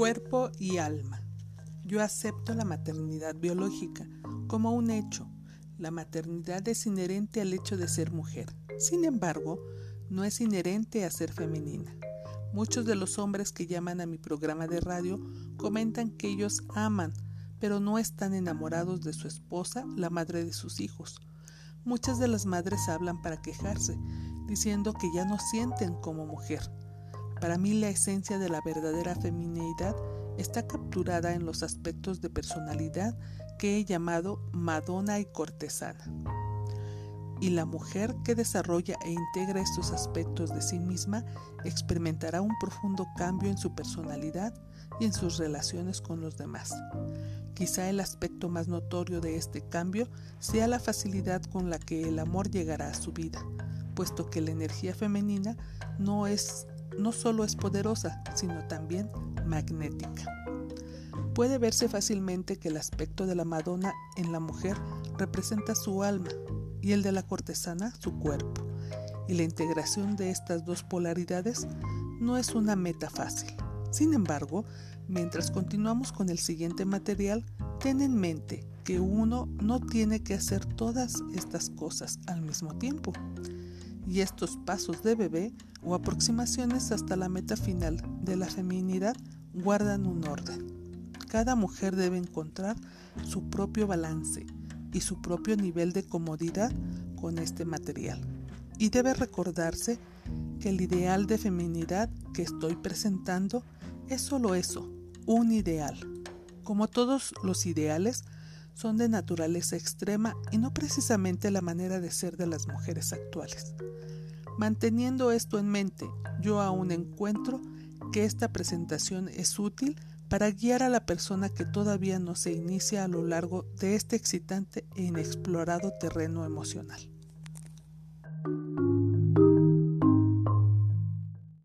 Cuerpo y alma. Yo acepto la maternidad biológica como un hecho. La maternidad es inherente al hecho de ser mujer. Sin embargo, no es inherente a ser femenina. Muchos de los hombres que llaman a mi programa de radio comentan que ellos aman, pero no están enamorados de su esposa, la madre de sus hijos. Muchas de las madres hablan para quejarse, diciendo que ya no sienten como mujer. Para mí la esencia de la verdadera feminidad está capturada en los aspectos de personalidad que he llamado Madonna y cortesana y la mujer que desarrolla e integra estos aspectos de sí misma experimentará un profundo cambio en su personalidad y en sus relaciones con los demás. Quizá el aspecto más notorio de este cambio sea la facilidad con la que el amor llegará a su vida, puesto que la energía femenina no es no solo es poderosa, sino también magnética. Puede verse fácilmente que el aspecto de la Madonna en la mujer representa su alma, y el de la cortesana su cuerpo, y la integración de estas dos polaridades no es una meta fácil. Sin embargo, mientras continuamos con el siguiente material, ten en mente que uno no tiene que hacer todas estas cosas al mismo tiempo. Y estos pasos de bebé o aproximaciones hasta la meta final de la feminidad guardan un orden. Cada mujer debe encontrar su propio balance y su propio nivel de comodidad con este material. Y debe recordarse que el ideal de feminidad que estoy presentando es solo eso, un ideal. Como todos los ideales, son de naturaleza extrema y no precisamente la manera de ser de las mujeres actuales. Manteniendo esto en mente, yo aún encuentro que esta presentación es útil para guiar a la persona que todavía no se inicia a lo largo de este excitante e inexplorado terreno emocional.